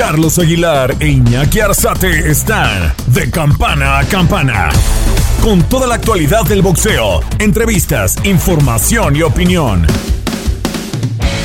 Carlos Aguilar e Iñaki Arzate están de campana a campana. Con toda la actualidad del boxeo, entrevistas, información y opinión.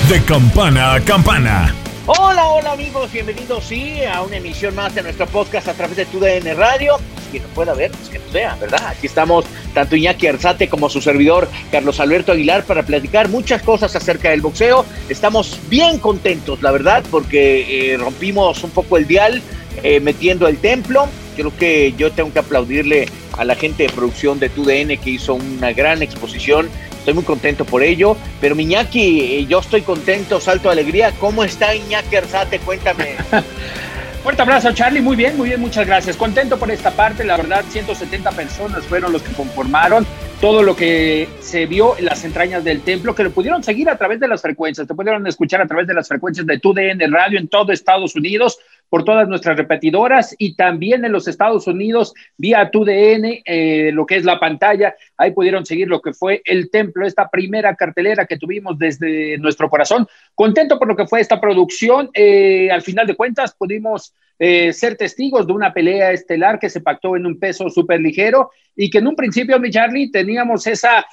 De campana a campana. Hola, hola amigos, bienvenidos sí a una emisión más de nuestro podcast a través de TUDN Radio. Quien nos pueda ver, pues que nos vea, ¿verdad? Aquí estamos, tanto Iñaki Arzate como su servidor Carlos Alberto Aguilar, para platicar muchas cosas acerca del boxeo. Estamos bien contentos, la verdad, porque eh, rompimos un poco el dial eh, metiendo el templo. Creo que yo tengo que aplaudirle a la gente de producción de TUDN que hizo una gran exposición Estoy muy contento por ello. Pero Iñaki, eh, yo estoy contento, salto de alegría. ¿Cómo está Iñaki Arzate? Cuéntame. Fuerte abrazo, Charlie. Muy bien, muy bien, muchas gracias. Contento por esta parte. La verdad, 170 personas fueron los que conformaron todo lo que se vio en las entrañas del templo, que lo pudieron seguir a través de las frecuencias, te pudieron escuchar a través de las frecuencias de TUDN Radio en todo Estados Unidos, por todas nuestras repetidoras y también en los Estados Unidos vía TUDN, eh, lo que es la pantalla. Ahí pudieron seguir lo que fue el templo, esta primera cartelera que tuvimos desde nuestro corazón. Contento por lo que fue esta producción. Eh, al final de cuentas pudimos eh, ser testigos de una pelea estelar que se pactó en un peso súper ligero y que en un principio, mi Charlie, teníamos esa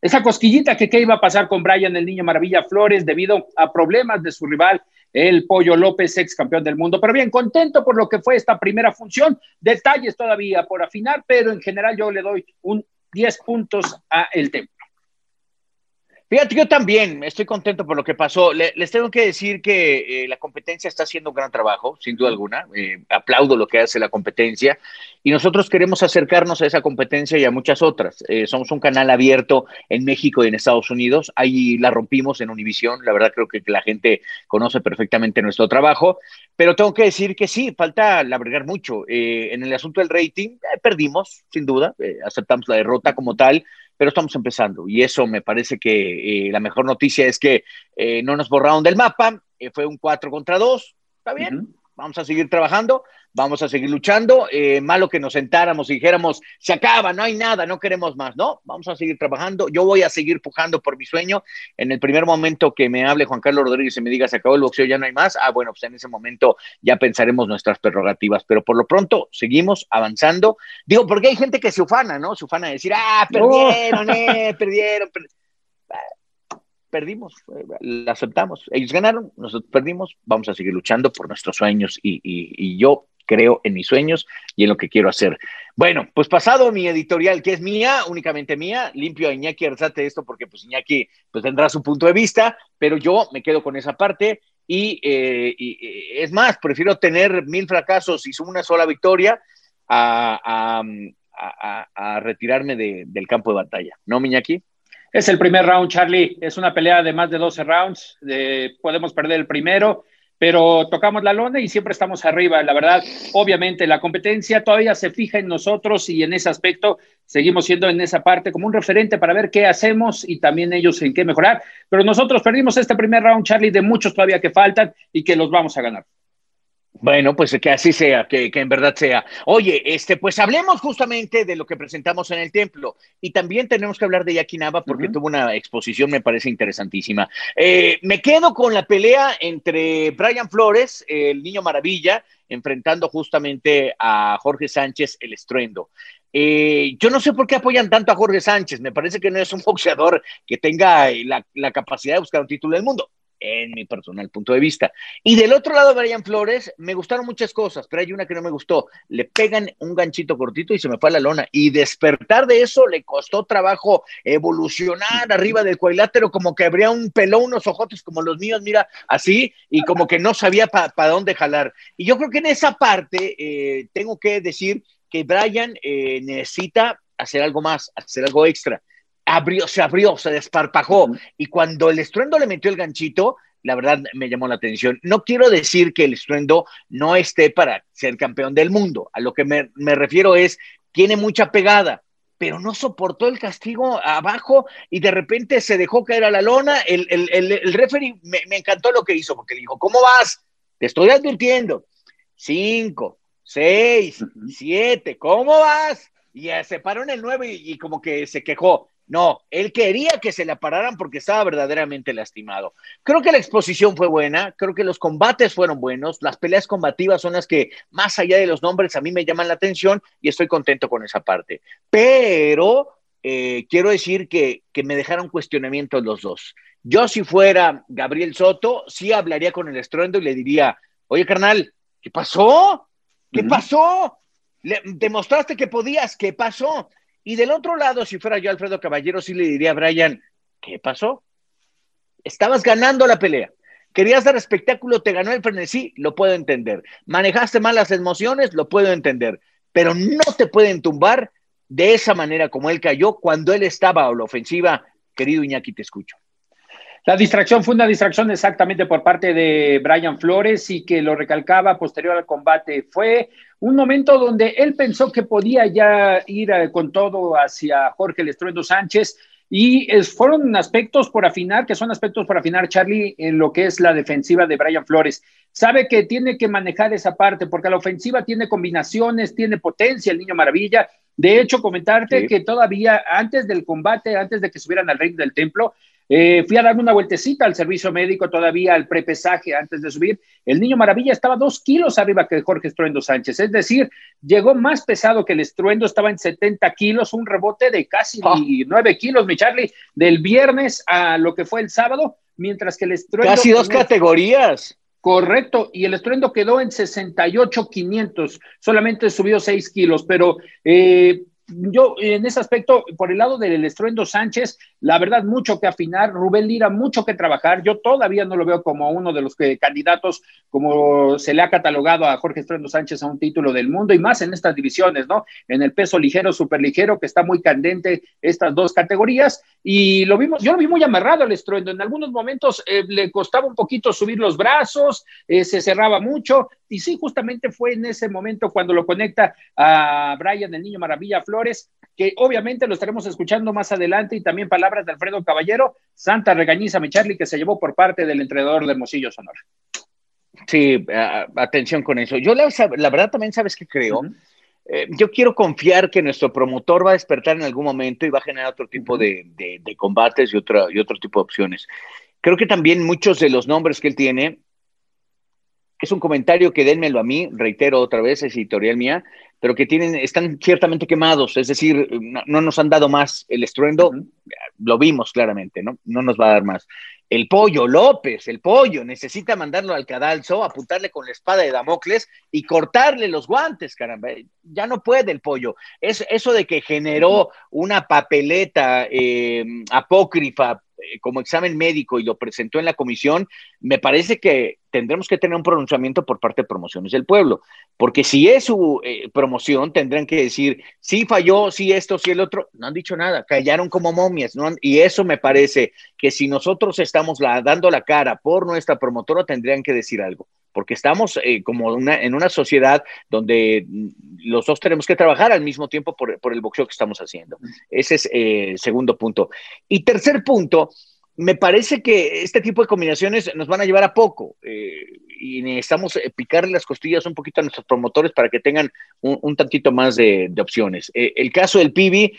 esa cosquillita que qué iba a pasar con Brian, el niño Maravilla Flores, debido a problemas de su rival el Pollo López, ex campeón del mundo. Pero bien, contento por lo que fue esta primera función. Detalles todavía por afinar, pero en general yo le doy un 10 puntos a el templo. Fíjate, yo también estoy contento por lo que pasó. les tengo que decir que eh, la competencia está haciendo un gran trabajo, sin duda alguna. Eh, aplaudo lo que hace la competencia y nosotros queremos acercarnos a esa competencia y a muchas otras. Eh, somos un canal abierto en México y en Estados Unidos. Ahí la rompimos en Univisión. La verdad creo que la gente conoce perfectamente nuestro trabajo. Pero tengo que decir que sí, falta labregar mucho. en el asunto del rating, perdimos, sin duda. aceptamos la derrota como tal pero estamos empezando y eso me parece que eh, la mejor noticia es que eh, no nos borraron del mapa, eh, fue un 4 contra 2, está bien, vamos a seguir trabajando, vamos a seguir luchando. Eh, malo que nos sentáramos y dijéramos, se acaba, no hay nada, no queremos más. No, vamos a seguir trabajando. Yo voy a seguir pujando por mi sueño. En el primer momento que me hable Juan Carlos Rodríguez y me diga, se acabó el boxeo, ya no hay más. Ah, bueno, pues en ese momento ya pensaremos nuestras prerrogativas. Pero por lo pronto, seguimos avanzando. Digo, porque hay gente que se ufana, ¿no? Se ufana de decir, ah, perdieron, eh, perdieron. Perdimos, eh, la aceptamos. Ellos ganaron, nosotros perdimos, vamos a seguir luchando por nuestros sueños y, yo creo en mis sueños y en lo que quiero hacer. Bueno, pues pasado mi editorial, que es mía, únicamente mía, limpio a Iñaki Arzate esto porque pues Iñaki pues tendrá su punto de vista, pero yo me quedo con esa parte y, eh, es más, prefiero tener mil fracasos y una sola victoria a, retirarme del campo de batalla. ¿No, Iñaki? Es el primer round, Charlie. Es una pelea de más de 12 rounds. podemos perder el primero pero tocamos la lona y siempre estamos arriba. La verdad, obviamente la competencia todavía se fija en nosotros y en ese aspecto seguimos siendo en esa parte como un referente para ver qué hacemos y también ellos en qué mejorar. Pero nosotros perdimos este primer round, Charlie, de muchos todavía que faltan y que los vamos a ganar. Bueno, pues que así sea, que, en verdad sea. Oye, este, pues hablemos justamente de lo que presentamos en el templo y también tenemos que hablar de Yakinaba porque tuvo una exposición, me parece interesantísima. Eh, me quedo con la pelea entre Brian Flores, el niño maravilla, enfrentando justamente a Jorge Sánchez, el estruendo. Eh, yo no sé por qué apoyan tanto a Jorge Sánchez, me parece que no es un boxeador que tenga la, la capacidad de buscar un título del mundo en mi personal punto de vista. Y del otro lado, Brian Flores, me gustaron muchas cosas, pero hay una que no me gustó. Le pegan un ganchito cortito y se me fue a la lona. Y despertar de eso le costó trabajo evolucionar arriba del cuadrilátero, como que habría un pelón, unos ojotes como los míos, mira, así, y como que no sabía para dónde jalar. Y yo creo que en esa parte eh, tengo que decir que Brian eh, necesita hacer algo más, hacer algo extra abrió, se abrió, se desparpajó. Y cuando el estruendo le metió el ganchito, la verdad me llamó la atención. No quiero decir que el estruendo no esté para ser campeón del mundo. A lo que me, refiero es, tiene mucha pegada, pero no soportó el castigo abajo y de repente se dejó caer a la lona. El, el, el, referee me, encantó lo que hizo, porque le dijo, ¿cómo vas? Te estoy advirtiendo. Cinco, seis, siete, ¿cómo vas? Y se paró en el nueve y, y como que se quejó No, él quería que se la pararan porque estaba verdaderamente lastimado. Creo que la exposición fue buena, creo que los combates fueron buenos, las peleas combativas son las que, más allá de los nombres, a mí me llaman la atención y estoy contento con esa parte. Pero eh, quiero decir que, que me dejaron cuestionamientos los dos. Yo si fuera Gabriel Soto, sí hablaría con el estruendo y le diría, oye carnal, ¿qué pasó? ¿Qué pasó? Le, demostraste que podías, ¿qué pasó? Y del otro lado, si fuera yo Alfredo Caballero, sí le diría a Brian, ¿qué pasó? Estabas ganando la pelea. Querías dar espectáculo, te ganó el frenesí, lo puedo entender. Manejaste mal las emociones, lo puedo entender. Pero no te pueden tumbar de esa manera como él cayó cuando él estaba a la ofensiva. Querido Iñaki, te escucho. La distracción fue una distracción exactamente por parte de Brian Flores y que lo recalcaba posterior al combate. Fue un momento donde él pensó que podía ya ir eh, con todo hacia Jorge Lestruendo Sánchez y fueron aspectos por afinar, que son aspectos por afinar, Charlie, en lo que es la defensiva de Brian Flores. Sabe que tiene que manejar esa parte porque la ofensiva tiene combinaciones, tiene potencia el niño maravilla. De hecho, comentarte que todavía antes del combate, antes de que subieran al ring del templo, eh, fui a dar una vueltecita al servicio médico todavía al prepesaje antes de subir. El niño maravilla estaba dos kilos arriba que Jorge Estruendo Sánchez, es decir, llegó más pesado que el Estruendo, estaba en 70 kilos, un rebote de casi oh. 9 kilos, mi Charlie, del viernes a lo que fue el sábado, mientras que el Estruendo. Casi dos categorías. Correcto, y el estruendo quedó en 68,500, solamente subió 6 kilos, pero eh, yo en ese aspecto, por el lado del estruendo Sánchez, la verdad, mucho que afinar. Rubén Lira, mucho que trabajar. Yo todavía no lo veo como uno de los que, candidatos, como se le ha catalogado a Jorge Estruendo Sánchez a un título del mundo y más en estas divisiones, ¿no? En el peso ligero, súper ligero, que está muy candente estas dos categorías. Y lo vimos, yo lo vi muy amarrado al estruendo. En algunos momentos eh, le costaba un poquito subir los brazos, eh, se cerraba mucho. Y sí, justamente fue en ese momento cuando lo conecta a Brian, el niño Maravilla Flores, que obviamente lo estaremos escuchando más adelante y también palabras de Alfredo Caballero, Santa regañiza mi Charlie, que se llevó por parte del entrenador de Hermosillo Sonora. Sí, atención con eso. Yo la, verdad también sabes que creo. Eh, yo quiero confiar que nuestro promotor va a despertar en algún momento y va a generar otro tipo de, de, combates y, otra, y otro tipo de opciones. Creo que también muchos de los nombres que él tiene es un comentario que dénmelo a mí, reitero otra vez, es editorial mía, pero que tienen, están ciertamente quemados, es decir, no, nos han dado más. El estruendo, lo vimos claramente, ¿no? No nos va a dar más. El pollo, López, el pollo, necesita mandarlo al cadalso, apuntarle con la espada de Damocles y cortarle los guantes, caramba. Ya no puede el pollo. Es eso de que generó una papeleta eh, apócrifa como examen médico y lo presentó en la comisión, me parece que tendremos que tener un pronunciamiento por parte de Promociones del Pueblo, porque si es su eh, promoción, tendrán que decir, sí falló, sí esto, sí el otro, no han dicho nada, callaron como momias, ¿no? y eso me parece que si nosotros estamos dando la cara por nuestra promotora, tendrían que decir algo, porque estamos eh, como una, en una sociedad donde los dos tenemos que trabajar al mismo tiempo por, por el boxeo que estamos haciendo. Ese es el segundo punto. Y tercer punto, me parece que este tipo de combinaciones nos van a llevar a poco eh, y necesitamos eh, picarle las costillas un poquito a nuestros promotores para que tengan un, tantito más de, opciones. Eh, el caso del PIBI,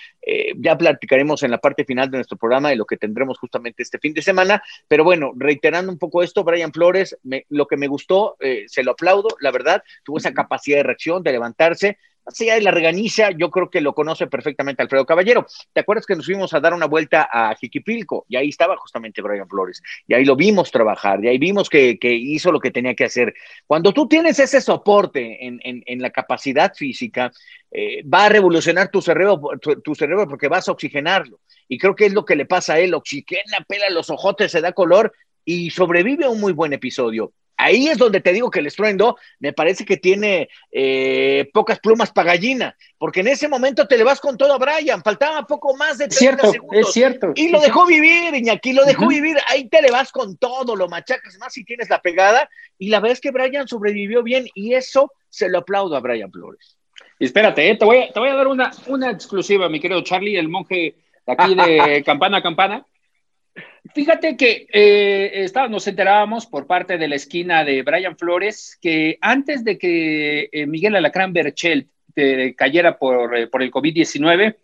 ya platicaremos en la parte final de nuestro programa de lo que tendremos justamente este fin de semana, pero bueno, reiterando un poco esto, Brian Flores, lo que me gustó, se lo aplaudo, la verdad, tuvo esa capacidad de reacción, de levantarse, allá de la reganiza, yo creo que lo conoce perfectamente Alfredo Caballero. ¿Te acuerdas que nos fuimos a dar una vuelta a Jiquipilco? Y ahí estaba justamente Brian Flores. Y ahí lo vimos trabajar, y ahí vimos que, hizo lo que tenía que hacer. Cuando tú tienes ese soporte en, la capacidad física, eh, va a revolucionar tu cerebro, tu, cerebro porque vas a oxigenarlo. Y creo que es lo que le pasa a él. Oxigena, pela los ojotes, se da color y sobrevive a un muy buen episodio ahí es donde te digo que el estruendo me parece que tiene eh, pocas plumas para gallina, porque en ese momento te le vas con todo a Brian, faltaba poco más de 30 cierto, segundos. Es cierto. Y lo dejó vivir, Iñaki, lo dejó vivir, ahí te le vas con todo, lo machacas más si tienes la pegada, y la verdad es que Brian sobrevivió bien, y eso se lo aplaudo a Brian Flores. espérate, eh, te, voy a, te voy a dar una, una exclusiva, mi querido Charlie, el monje aquí de Campana a Campana. Fíjate que eh, nos enterábamos por parte de la esquina de Brian Flores que antes de que eh, Miguel Alacrán Berchel cayera por, eh, por el COVID-19,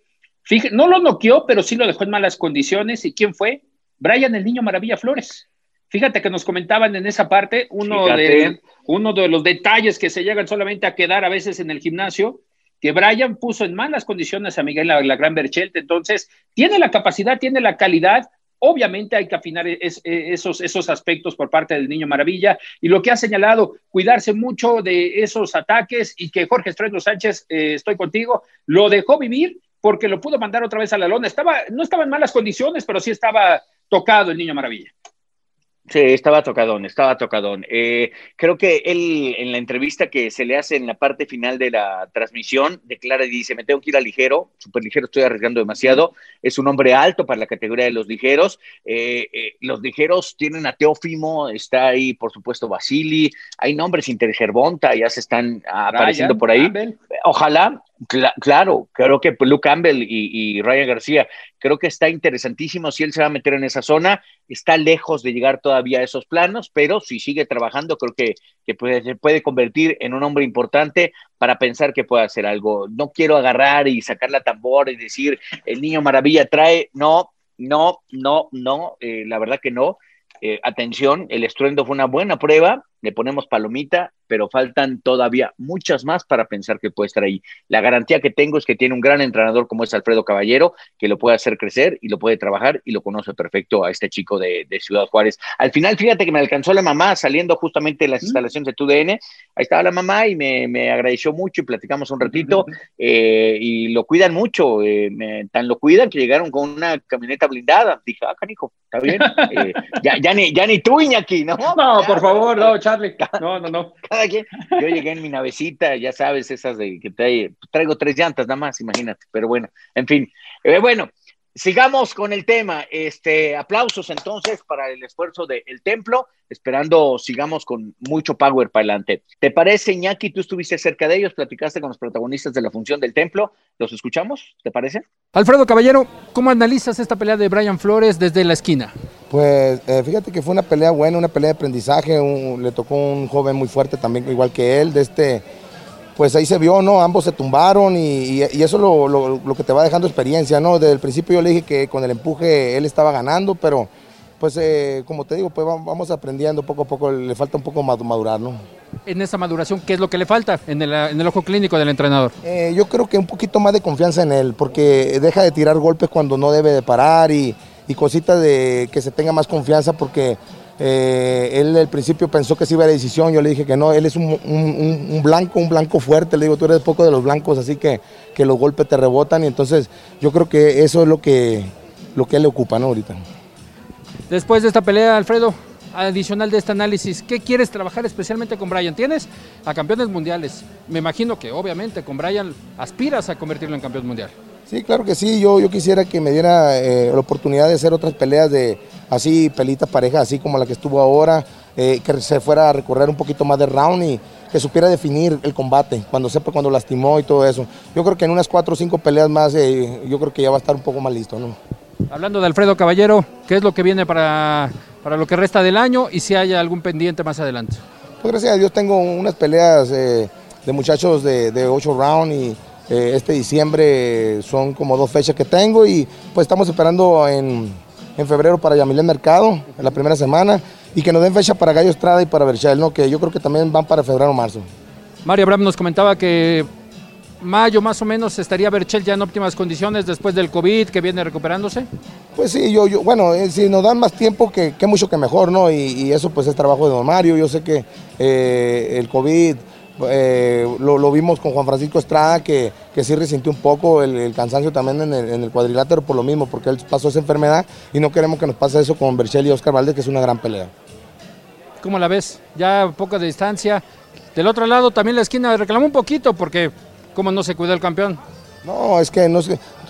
no lo noqueó, pero sí lo dejó en malas condiciones. ¿Y quién fue? Brian el Niño Maravilla Flores. Fíjate que nos comentaban en esa parte uno de, uno de los detalles que se llegan solamente a quedar a veces en el gimnasio, que Brian puso en malas condiciones a Miguel la, la Gran Berchelt. Entonces, tiene la capacidad, tiene la calidad, Obviamente hay que afinar esos, esos aspectos por parte del Niño Maravilla y lo que ha señalado, cuidarse mucho de esos ataques y que Jorge Estreno Sánchez, eh, estoy contigo, lo dejó vivir porque lo pudo mandar otra vez a la lona. Estaba, no estaba en malas condiciones, pero sí estaba tocado el Niño Maravilla. Sí, estaba tocadón, estaba tocadón. Eh, creo que él en la entrevista que se le hace en la parte final de la transmisión declara y dice, me tengo que ir a ligero, súper ligero, estoy arriesgando demasiado. Es un hombre alto para la categoría de los ligeros. Eh, eh, los ligeros tienen a Teófimo, está ahí por supuesto Basili, hay nombres Intergerbonta, ya se están apareciendo por ahí. Ojalá, claro, creo que Luke Campbell y, Ryan García, creo que está interesantísimo si él se va a meter en esa zona, está lejos de llegar todavía a esos planos, pero si sigue trabajando, creo que, que puede, se puede convertir en un hombre importante para pensar que puede hacer algo. No quiero agarrar y sacar la tambor y decir, el niño maravilla trae, no, no, no, no, eh, la verdad que no. Eh, atención, el estruendo fue una buena prueba, le ponemos palomita, pero faltan todavía muchas más para pensar que puede estar ahí. La garantía que tengo es que tiene un gran entrenador como es Alfredo Caballero, que lo puede hacer crecer y lo puede trabajar y lo conoce perfecto a este chico de, Ciudad Juárez. Al final, fíjate que me alcanzó la mamá saliendo justamente de las instalaciones de TUDN, ahí estaba la mamá y me, agradeció mucho y platicamos un ratito eh, y lo cuidan mucho, eh, tan lo cuidan que llegaron con una camioneta blindada. Dije, ah, canijo, está bien. Eh, ya, ya, ni, ya ni tú, Iñaki, ¿no? No, por favor, no, no, no, no. Cada quien. Yo llegué en mi navecita, ya sabes, esas de que traigo tres llantas nada más, imagínate. Pero bueno, en fin. Eh, bueno, sigamos con el tema. Este, aplausos entonces para el esfuerzo del templo, esperando sigamos con mucho power para adelante. ¿Te parece, Iñaki? Tú estuviste cerca de ellos, platicaste con los protagonistas de la función del templo. ¿Los escuchamos? ¿Te parece? Alfredo Caballero, ¿cómo analizas esta pelea de Brian Flores desde la esquina? Pues eh, fíjate que fue una pelea buena, una pelea de aprendizaje, le tocó un joven muy fuerte también, igual que él, de este, pues ahí se vio, ¿no? Ambos se tumbaron y, eso es lo, que te va dejando experiencia, ¿no? Desde el principio yo le dije que con el empuje él estaba ganando, pero pues eh, como te digo, pues vamos aprendiendo poco a poco, le falta un poco madurar, ¿no? En esa maduración, ¿qué es lo que le falta en el, ojo clínico del entrenador? Eh, yo creo que un poquito más de confianza en él, porque deja de tirar golpes cuando no debe de parar y y cositas de que se tenga más confianza porque eh, él al principio pensó que sí iba a la decisión, yo le dije que no, él es un, blanco, un blanco fuerte, le digo, tú eres poco de los blancos, así que, que los golpes te rebotan y entonces yo creo que eso es lo que, lo que él le ocupa ¿no? ahorita. Después de esta pelea, Alfredo, adicional de este análisis, ¿qué quieres trabajar especialmente con Brian? Tienes a campeones mundiales, me imagino que obviamente con Brian aspiras a convertirlo en campeón mundial. Sí, claro que sí. Yo, yo quisiera que me diera eh, la oportunidad de hacer otras peleas de así, pelitas parejas, así como la que estuvo ahora, eh, que se fuera a recorrer un poquito más de round y que supiera definir el combate, cuando sepa cuando lastimó y todo eso. Yo creo que en unas cuatro o cinco peleas más, eh, yo creo que ya va a estar un poco más listo, ¿no? Hablando de Alfredo Caballero, ¿qué es lo que viene para, para lo que resta del año y si hay algún pendiente más adelante? Pues gracias a Dios tengo unas peleas de muchachos de, de ocho rounds y eh, este diciembre son como dos fechas que tengo y pues estamos esperando en, febrero para Yamilén Mercado, en la primera semana, y que nos den fecha para Gallo Estrada y para Berchel, ¿no? que yo creo que también van para febrero o marzo. Mario Abraham nos comentaba que mayo más o menos estaría Berchel ya en óptimas condiciones después del COVID que viene recuperándose. Pues sí, yo, yo bueno, eh, si nos dan más tiempo, que, mucho que mejor, ¿no? Y, eso pues es trabajo de don Mario. Yo sé que eh, el COVID eh, lo, vimos con Juan Francisco Estrada, que, que sí resintió un poco el, cansancio también en el, cuadrilátero por lo mismo, porque él pasó esa enfermedad y no queremos que nos pase eso con Berchel y Oscar Valdez, que es una gran pelea. ¿Cómo la ves? Ya poca de distancia. Del otro lado también la esquina reclamó un poquito, porque ¿cómo no se cuida el campeón? No, es que no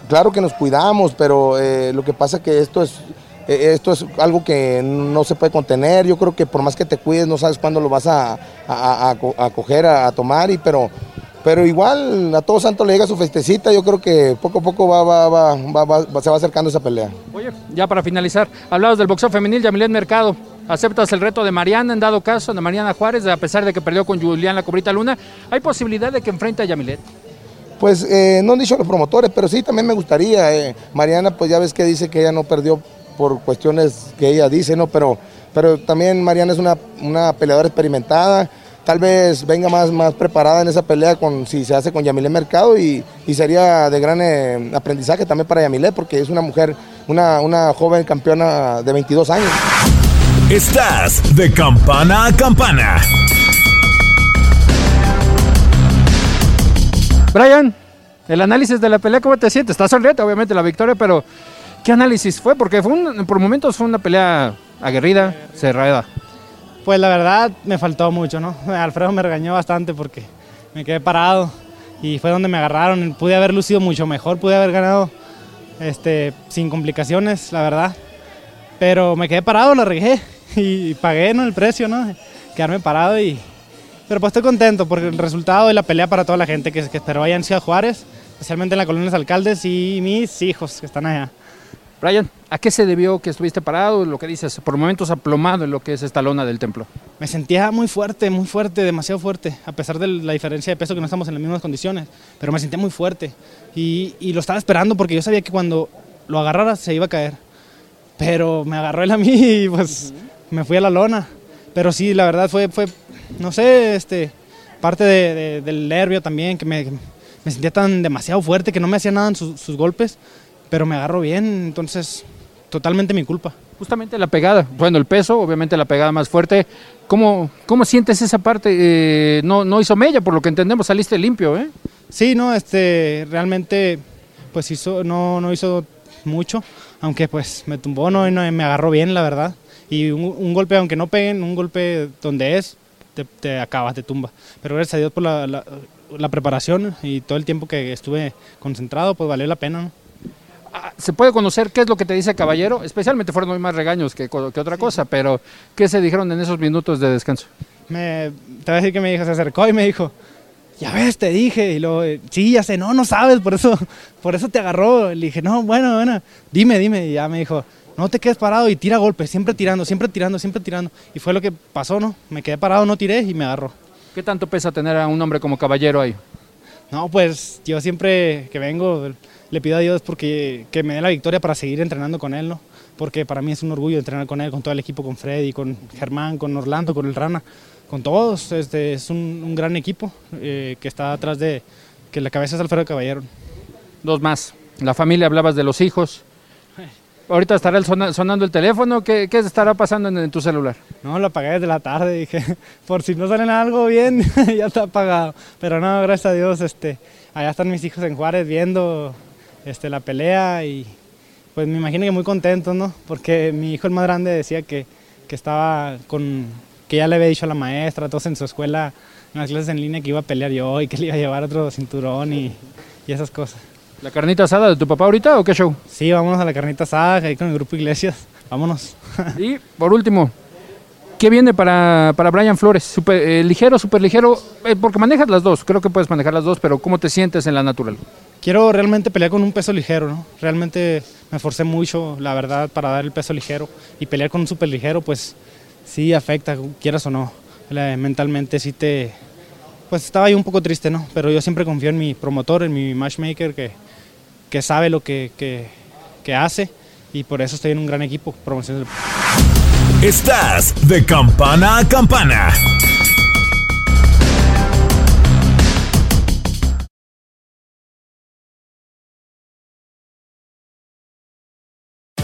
claro que nos cuidamos, pero eh, lo que pasa es que esto es esto es algo que no se puede contener. Yo creo que por más que te cuides, no sabes cuándo lo vas a, a, coger, a, tomar, y, pero, pero igual a todo santo le llega su festecita. Yo creo que poco a poco va, va, va, se va acercando esa pelea. Oye, ya para finalizar, hablabas del boxeo femenil, Yamilet Mercado. ¿Aceptas el reto de Mariana en dado caso, de Mariana Juárez, a pesar de que perdió con Julián la Cobrita Luna? ¿Hay posibilidad de que enfrente a Yamilet? Pues eh, no han dicho los promotores, pero sí también me gustaría. eh. Mariana, pues ya ves que dice que ella no perdió por cuestiones que ella dice, ¿no? Pero, pero también Mariana es una, una peleadora experimentada. Tal vez venga más, más preparada en esa pelea con, si se hace con Yamilé Mercado y, y sería de gran eh, aprendizaje también para Yamilé porque es una mujer, una, una joven campeona de 22 años. Estás de campana a campana. Brian, el análisis de la pelea, ¿cómo te sientes? Estás sonriente, obviamente, la victoria, pero ¿qué análisis fue? Porque fue un- por momentos fue una pelea aguerrida, cerrada. Pues la verdad me faltó mucho, ¿no? Alfredo me regañó bastante porque me quedé parado y fue donde me agarraron. Pude haber lucido mucho mejor, pude haber ganado este, sin complicaciones, la verdad. Pero me quedé parado, la regué y pagué ¿no? el precio, ¿no? Quedarme parado y... Pero pues estoy contento por el resultado de la pelea para toda la gente que, que esperó en Ciudad Juárez, especialmente en la colonia de los alcaldes y mis hijos que están allá. Brian, ¿a qué se debió que estuviste parado? Lo que dices, por momentos aplomado en lo que es esta lona del templo. Me sentía muy fuerte, muy fuerte, demasiado fuerte, a pesar de la diferencia de peso que no estamos en las mismas condiciones, pero me sentía muy fuerte. Y, y lo estaba esperando porque yo sabía que cuando lo agarrara se iba a caer, pero me agarró él a mí y pues me fui a la lona, pero sí, la verdad fue, fue no sé, este, parte de- de- del nervio también, que me, me sentía tan demasiado fuerte que no me hacía nada en sus golpes, pero me agarró bien, entonces totalmente mi culpa. Justamente la pegada, bueno, el peso, obviamente la pegada más fuerte. ¿Cómo, cómo sientes esa parte? Eh, no, no hizo mella, por lo que entendemos, saliste limpio, ¿eh? Sí, no, este, realmente, pues hizo, no, no hizo mucho, aunque pues me tumbó, no, no, me agarró bien, la verdad. Y un, un golpe, aunque no peguen, un golpe donde es, te, te acaba, te tumba. Pero gracias a Dios por la, la- la preparación y todo el tiempo que estuve concentrado, pues valió la pena, ¿no? ¿Se puede conocer qué es lo que te dice Caballero? Especialmente fueron muy más regaños que, que otra cosa, pero ¿qué se dijeron en esos minutos de descanso? Me, te voy a decir que me dijo, se acercó y me dijo, ya ves, te dije. Y luego, eh, sí, ya sé, no, no sabes, por eso, por eso te agarró. Le dije, no, bueno, bueno, dime, dime. Y ya me dijo, no te quedes parado y tira golpes, siempre tirando, siempre tirando, siempre tirando. Y fue lo que pasó, ¿no? Me quedé parado, no tiré y me agarró. ¿Qué tanto pesa tener a un hombre como Caballero ahí? No, pues yo siempre que vengo le pido a Dios porque que me dé la victoria para seguir entrenando con él, ¿no? Porque para mí es un orgullo entrenar con él, con todo el equipo, con Freddy, con Germán, con Orlando, con el Rana, con todos. Este, es un, un gran equipo eh, que está atrás de que la cabeza es Alfredo Caballero. Dos más. La familia, hablabas de los hijos. Ahorita estará el sona- sonando el teléfono. ¿Qué, qué estará pasando en, en tu celular? No, lo apagué desde la tarde, dije, por si no salen algo bien, ya está apagado. Pero no, gracias a Dios, este, allá están mis hijos en Juárez viendo este, la pelea y pues me imagino que muy contentos, ¿no? Porque mi hijo el más grande decía que, que estaba con, que ya le había dicho a la maestra, todos en su escuela, en las clases en línea, que iba a pelear yo y que le iba a llevar otro cinturón y, y esas cosas. ¿La carnita asada de tu papá ahorita o qué show? Sí, vámonos a la carnita asada, ahí con el grupo Iglesias, vámonos. Y por último, ¿qué viene para, para Brian Flores? Super, eh, ligero, súper ligero, eh, porque manejas las dos, creo que puedes manejar las dos, pero ¿cómo te sientes en la natural? Quiero realmente pelear con un peso ligero, ¿no? Realmente me esforcé mucho, la verdad, para dar el peso ligero y pelear con un super ligero, pues sí afecta, quieras o no. Mentalmente sí te... Pues estaba yo un poco triste, ¿no? Pero yo siempre confío en mi promotor, en mi matchmaker, que, que sabe lo que, que, hace y por eso estoy en un gran equipo, promociones Estás de campana a campana.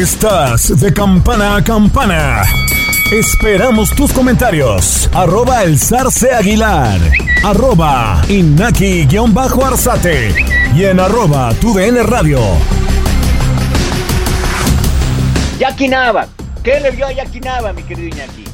Estás de campana a campana. Esperamos tus comentarios. Arroba el zarce aguilar. Arroba inaki-arzate. Y en arroba tu DN radio. Jackie Nava. ¿Qué le vio a Jackie Nava, mi querido Iñaki?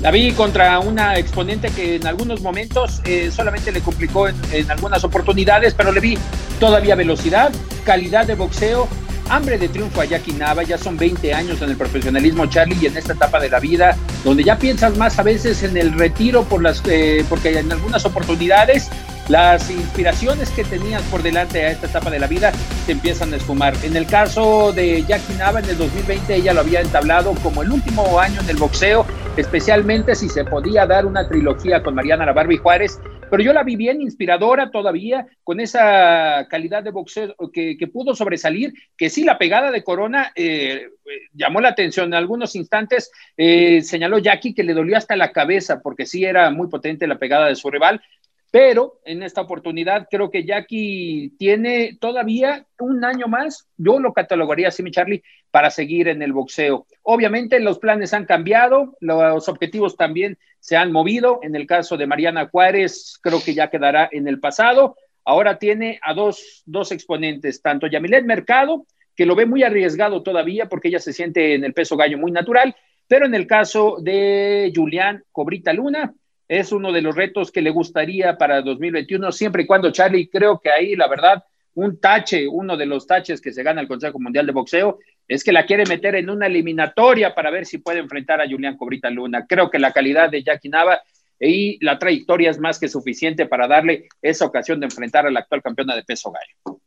La vi contra una exponente que en algunos momentos eh, solamente le complicó en, en, algunas oportunidades, pero le vi todavía velocidad, calidad de boxeo, hambre de triunfo a Jackie Nava. Ya son 20 años en el profesionalismo, Charlie, y en esta etapa de la vida, donde ya piensas más a veces en el retiro por las, eh, porque en algunas oportunidades las inspiraciones que tenías por delante a esta etapa de la vida se empiezan a esfumar. En el caso de Jackie Nava, en el 2020 ella lo había entablado como el último año en el boxeo, especialmente si se podía dar una trilogía con Mariana La Barbie Juárez, pero yo la vi bien inspiradora todavía, con esa calidad de boxeo que, pudo sobresalir, que sí, la pegada de Corona eh, llamó la atención en algunos instantes, eh, señaló Jackie que le dolió hasta la cabeza, porque sí era muy potente la pegada de su rival, pero en esta oportunidad creo que Jackie tiene todavía un año más, yo lo catalogaría así, mi Charlie, para seguir en el boxeo. Obviamente los planes han cambiado, los objetivos también se han movido. En el caso de Mariana Juárez, creo que ya quedará en el pasado. Ahora tiene a dos, dos exponentes, tanto Yamilet Mercado, que lo ve muy arriesgado todavía porque ella se siente en el peso gallo muy natural, pero en el caso de Julián Cobrita Luna, es uno de los retos que le gustaría para 2021, siempre y cuando Charlie, creo que ahí la verdad, un tache, uno de los taches que se gana el Consejo Mundial de Boxeo, es que la quiere meter en una eliminatoria para ver si puede enfrentar a Julián Cobrita Luna. Creo que la calidad de Jackie Nava y la trayectoria es más que suficiente para darle esa ocasión de enfrentar a la actual campeona de peso gallo.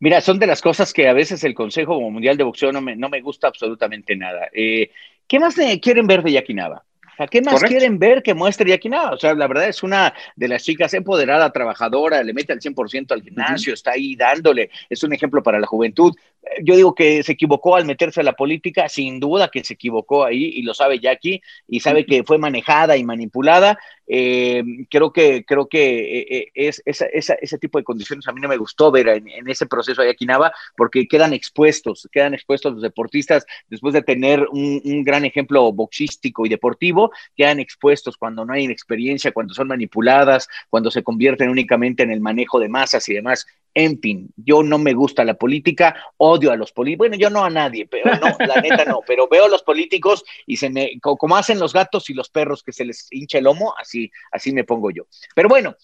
Mira, son de las cosas que a veces el Consejo Mundial de Boxeo no me, no me gusta absolutamente nada. Eh, ¿Qué más quieren ver de Jackie Nava? ¿Qué más Correcto. quieren ver que muestre Jackie Nava? O sea, la verdad es una de las chicas empoderada, trabajadora, le mete al 100% al gimnasio, uh -huh. está ahí dándole, es un ejemplo para la juventud. Yo digo que se equivocó al meterse a la política, sin duda que se equivocó ahí y lo sabe Jackie y sabe que fue manejada y manipulada. Eh, creo que, creo que eh, es, esa, esa, ese tipo de condiciones a mí no me gustó ver en, en ese proceso de Jackie Nava porque quedan expuestos, quedan expuestos los deportistas después de tener un, un gran ejemplo boxístico y deportivo, quedan expuestos cuando no hay experiencia, cuando son manipuladas, cuando se convierten únicamente en el manejo de masas y demás. En fin, yo no me gusta la política, odio a los políticos. Bueno, yo no a nadie, pero no, la neta no, pero veo a los políticos y se me, como hacen los gatos y los perros que se les hincha el lomo, así, así me pongo yo. Pero bueno,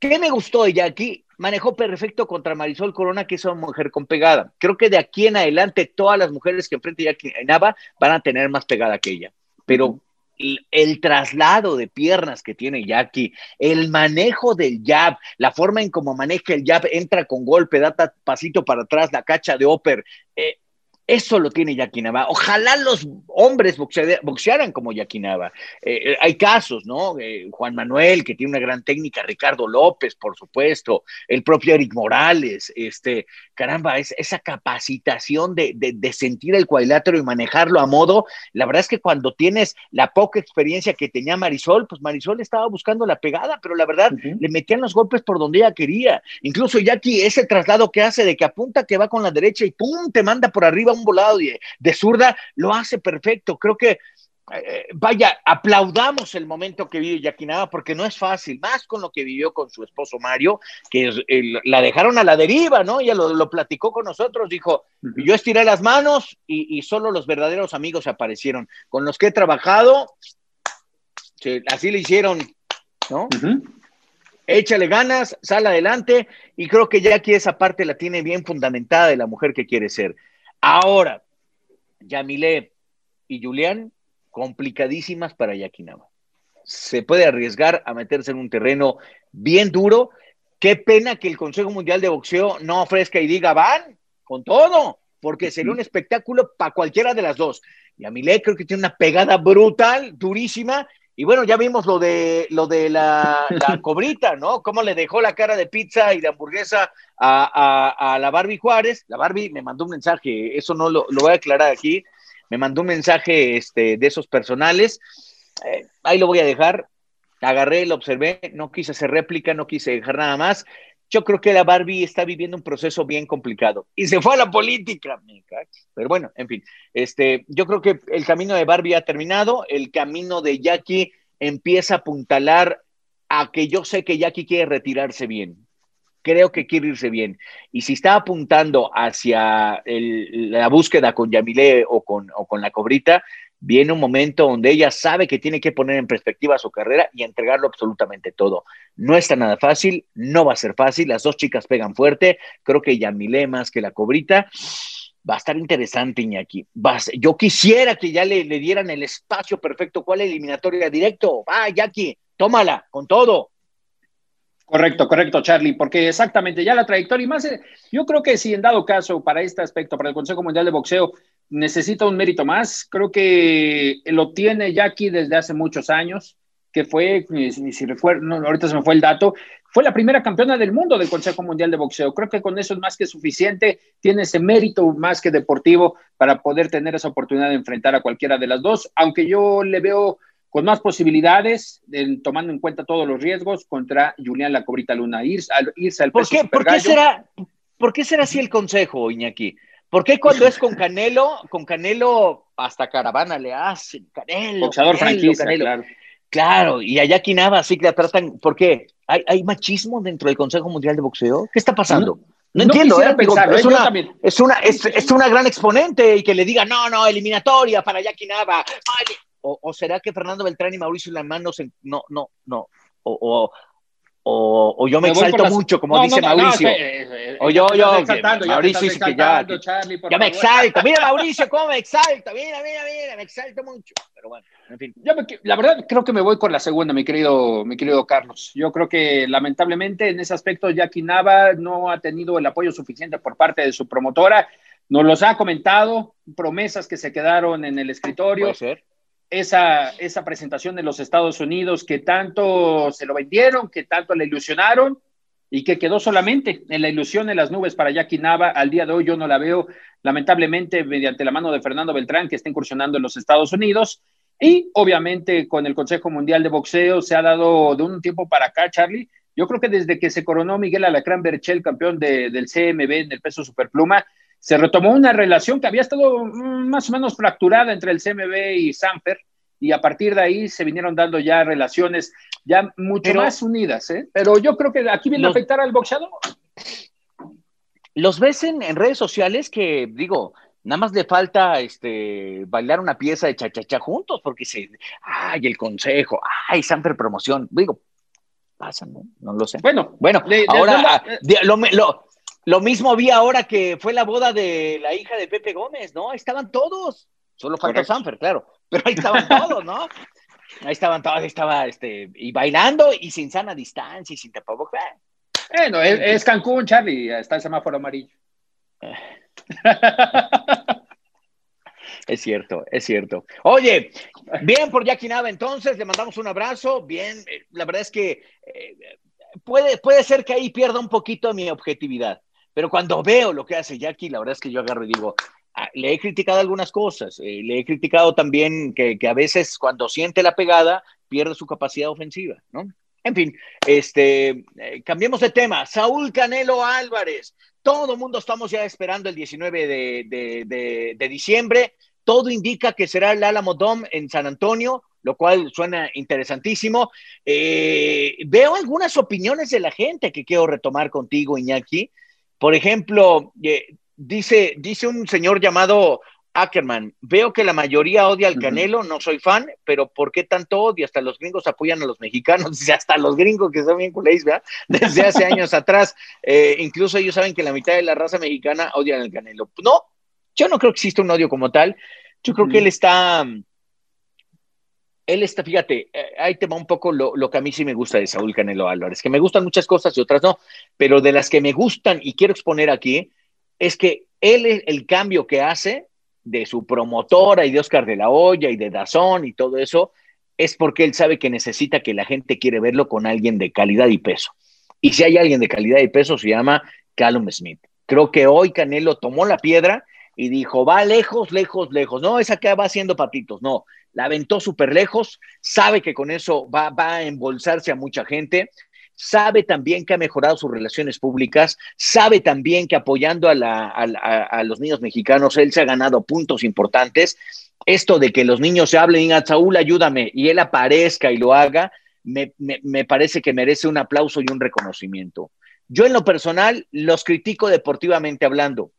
¿qué me gustó de Jackie? Manejó perfecto contra Marisol Corona, que es una mujer con pegada. Creo que de aquí en adelante todas las mujeres que enfrente Jackie Nava van a tener más pegada que ella. Pero el traslado de piernas que tiene Jackie, el manejo del jab, la forma en cómo maneja el jab, entra con golpe, da pasito para atrás, la cacha de Oper. Eh, eso lo tiene Jackie Nava. Ojalá los hombres boxea, boxearan como Jackie Nava. Eh, hay casos, ¿no? Eh, Juan Manuel, que tiene una gran técnica, Ricardo López, por supuesto, el propio Eric Morales, este, caramba, es, esa capacitación de, de, de, sentir el cuadrilátero y manejarlo a modo. La verdad es que cuando tienes la poca experiencia que tenía Marisol, pues Marisol estaba buscando la pegada, pero la verdad uh -huh. le metían los golpes por donde ella quería. Incluso Jackie, ese traslado que hace de que apunta que va con la derecha y pum, te manda por arriba un volado de, de zurda, lo hace perfecto. Creo que eh, vaya, aplaudamos el momento que vive Yaquinaba porque no es fácil, más con lo que vivió con su esposo Mario, que el, la dejaron a la deriva, ¿no? Ella lo, lo platicó con nosotros, dijo, yo estiré las manos y, y, solo los verdaderos amigos aparecieron. Con los que he trabajado, sí, así le hicieron, ¿no? Uh -huh. Échale ganas, sal adelante y creo que Jackie esa parte la tiene bien fundamentada de la mujer que quiere ser. Ahora, Yamile y Julián, complicadísimas para Yakinama. Se puede arriesgar a meterse en un terreno bien duro. Qué pena que el Consejo Mundial de Boxeo no ofrezca y diga, van con todo, porque sería un espectáculo para cualquiera de las dos. Yamile creo que tiene una pegada brutal, durísima, y bueno, ya vimos lo de lo de la, la cobrita, ¿no? Cómo le dejó la cara de pizza y de hamburguesa a, a, a, la Barbie Juárez. La Barbie me mandó un mensaje, eso no lo, lo voy a aclarar aquí. Me mandó un mensaje este, de esos personales. Eh, ahí lo voy a dejar. Agarré, lo observé, no quise hacer réplica, no quise dejar nada más. Yo creo que la Barbie está viviendo un proceso bien complicado. Y se fue a la política, pero bueno, en fin, este, yo creo que el camino de Barbie ha terminado, el camino de Jackie empieza a apuntalar a que yo sé que Jackie quiere retirarse bien, creo que quiere irse bien. Y si está apuntando hacia la búsqueda con Yamile o con la cobrita, Viene un momento donde ella sabe que tiene que poner en perspectiva su carrera y entregarlo absolutamente todo. No está nada fácil, no va a ser fácil. Las dos chicas pegan fuerte. Creo que Yamile más que la cobrita. Va a estar interesante, Iñaki. yo quisiera que ya le, dieran el espacio perfecto. ¿Cuál eliminatoria directo? Va, Jackie, tómala, con todo. Correcto, correcto, Charlie, porque exactamente ya la trayectoria y más, eh, yo creo que si en dado caso para este aspecto, para el Consejo Mundial de Boxeo, necesita un mérito más, creo que lo tiene Jackie desde hace muchos años, que fue, si, si recuerdo, ahorita se me fue el dato, fue la primera campeona del mundo del Consejo Mundial de Boxeo. Creo que con eso es más que suficiente, tiene ese mérito más que deportivo para poder tener esa oportunidad de enfrentar a cualquiera de las dos, aunque yo le veo con más posibilidades, tomando en cuenta todos los riesgos, contra Julián La Cobrita Luna. Irse, al, irse al ¿Por qué, ¿por qué será, ¿Por qué será así el consejo, Iñaki? ¿Por qué cuando es con Canelo, con Canelo hasta caravana le hacen? Canelo. Boxador franquicia, claro. Claro, y allá Nava sí que la tratan. ¿Por qué? ¿Hay, ¿Hay, machismo dentro del Consejo Mundial de Boxeo? ¿Qué está pasando? No, entiendo, ¿eh? es, una, es, una, es, una gran exponente y que le diga, no, no, eliminatoria para Jackie Nava. O, será que Fernando Beltrán y Mauricio Lamán no, no, no, no, o, o, yo me, exalto mucho, como dice Mauricio. o yo, yo, Mauricio que ya, ya me exalto. Mira, Mauricio, cómo me exalto. Mira, mira, mira, me exalto mucho. Pero bueno, en fin. Yo la verdad creo que me voy con la segunda, mi querido, mi querido Carlos. Yo creo que lamentablemente en ese aspecto Jackie Nava no ha tenido el apoyo suficiente por parte de su promotora. Nos los ha comentado, promesas que se quedaron en el escritorio. Puede ser esa, esa presentación de los Estados Unidos que tanto se lo vendieron, que tanto le ilusionaron y que quedó solamente en la ilusión en las nubes para Jackie Nava. Al día de hoy yo no la veo, lamentablemente, mediante la mano de Fernando Beltrán, que está incursionando en los Estados Unidos. Y obviamente con el Consejo Mundial de Boxeo se ha dado de un tiempo para acá, Charlie. Yo creo que desde que se coronó Miguel Alacrán Berchel, campeón del CMB en el peso superpluma, se retomó una relación que había estado mm, más o menos fracturada entre el CMB y Sanfer, y a partir de ahí se vinieron dando ya relaciones ya mucho más unidas, ¿eh? Pero yo creo que aquí viene a afectar al boxeador. Los ves en, redes sociales que, digo, nada más le falta este bailar una pieza de chachacha juntos, porque se, ay, el consejo, ay, Sanfer promoción, digo, pasa, ¿no? No lo sé. Bueno, bueno, ahora, lo, lo, lo mismo vi ahora que fue la boda de la hija de Pepe Gómez, ¿no? Ahí estaban todos. Solo falta Sanfer, claro. Pero ahí estaban todos, ¿no? Ahí estaban todos, estaba este, y bailando y sin sana distancia y sin tapabocas. Bueno, es, es Cancún, Charlie, está el semáforo amarillo. Es cierto, es cierto. Oye, bien por Jackie Nava, entonces, le mandamos un abrazo. Bien, eh, la verdad es que eh, puede, puede ser que ahí pierda un poquito mi objetividad. Pero cuando veo lo que hace Jackie, la verdad es que yo agarro y digo, ah, le he criticado algunas cosas, eh, le he criticado también que, a veces cuando siente la pegada pierde su capacidad ofensiva, ¿no? En fin, este, eh, cambiemos de tema. Saúl Canelo Álvarez, todo el mundo estamos ya esperando el 19 de, diciembre. Todo indica que será el Alamo Dome en San Antonio, lo cual suena interesantísimo. Eh, veo algunas opiniones de la gente que quiero retomar contigo, Iñaki. Por ejemplo, eh, dice, dice un señor llamado Ackerman, veo que la mayoría odia al Canelo, no soy fan, pero ¿por qué tanto odio? Hasta los gringos apoyan a los mexicanos, hasta los gringos que son bien culés, ¿verdad? Desde hace años atrás, eh, incluso ellos saben que la mitad de la raza mexicana odia al Canelo. No, yo no creo que exista un odio como tal, yo creo que él está, él está, fíjate, eh, ahí te va un poco lo, lo, que a mí sí me gusta de Saúl Canelo Álvarez, que me gustan muchas cosas y otras no, pero de las que me gustan y quiero exponer aquí, es que él, el cambio que hace de su promotora y de Oscar de la Hoya y de Dazón y todo eso, es porque él sabe que necesita que la gente quiere verlo con alguien de calidad y peso. Y si hay alguien de calidad y peso, se llama Callum Smith. Creo que hoy Canelo tomó la piedra y dijo, va lejos, lejos, lejos. No, esa que va haciendo patitos, no la aventó súper lejos, sabe que con eso va, a embolsarse a mucha gente, sabe también que ha mejorado sus relaciones públicas, sabe también que apoyando a, los niños mexicanos, él se ha ganado puntos importantes. Esto de que los niños se hablen, a Saúl, ayúdame, y él aparezca y lo haga, me, me parece que merece un aplauso y un reconocimiento. Yo en lo personal los critico deportivamente hablando,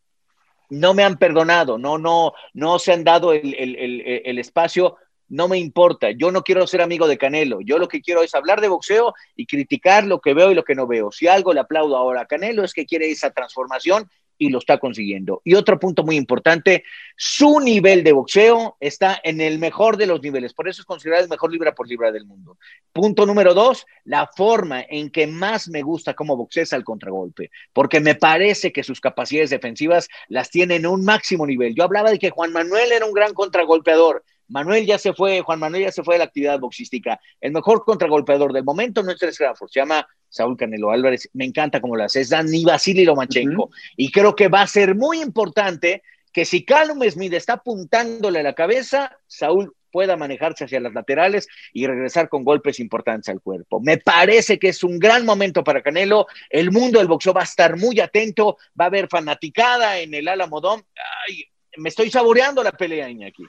no me han perdonado, no, no, no se han dado el, espacio no me importa, yo no quiero ser amigo de Canelo, yo lo que quiero es hablar de boxeo y criticar lo que veo y lo que no veo. Si algo le aplaudo ahora a Canelo es que quiere esa transformación y lo está consiguiendo. Y otro punto muy importante, su nivel de boxeo está en el mejor de los niveles, por eso es considerado el mejor libra por libra del mundo. Punto número dos, la forma en que más me gusta cómo boxea es al contragolpe, porque me parece que sus capacidades defensivas las tiene en un máximo nivel. Yo hablaba de que Juan Manuel era un gran contragolpeador, Manuel ya se fue, Juan Manuel ya se fue de la actividad boxística. El mejor contragolpeador del momento no es Tres Crawford, se llama Saúl Canelo Álvarez. Me encanta cómo lo hace. Es Dani Vasily Lomachenko. Y creo que va a ser muy importante que si Callum Smith está apuntándole a la cabeza, Saúl pueda manejarse hacia las laterales y regresar con golpes importantes al cuerpo. Me parece que es un gran momento para Canelo. El mundo del boxeo va a estar muy atento, va a haber fanaticada en el Alamodón. Ay, me estoy saboreando la pelea, Iñaki.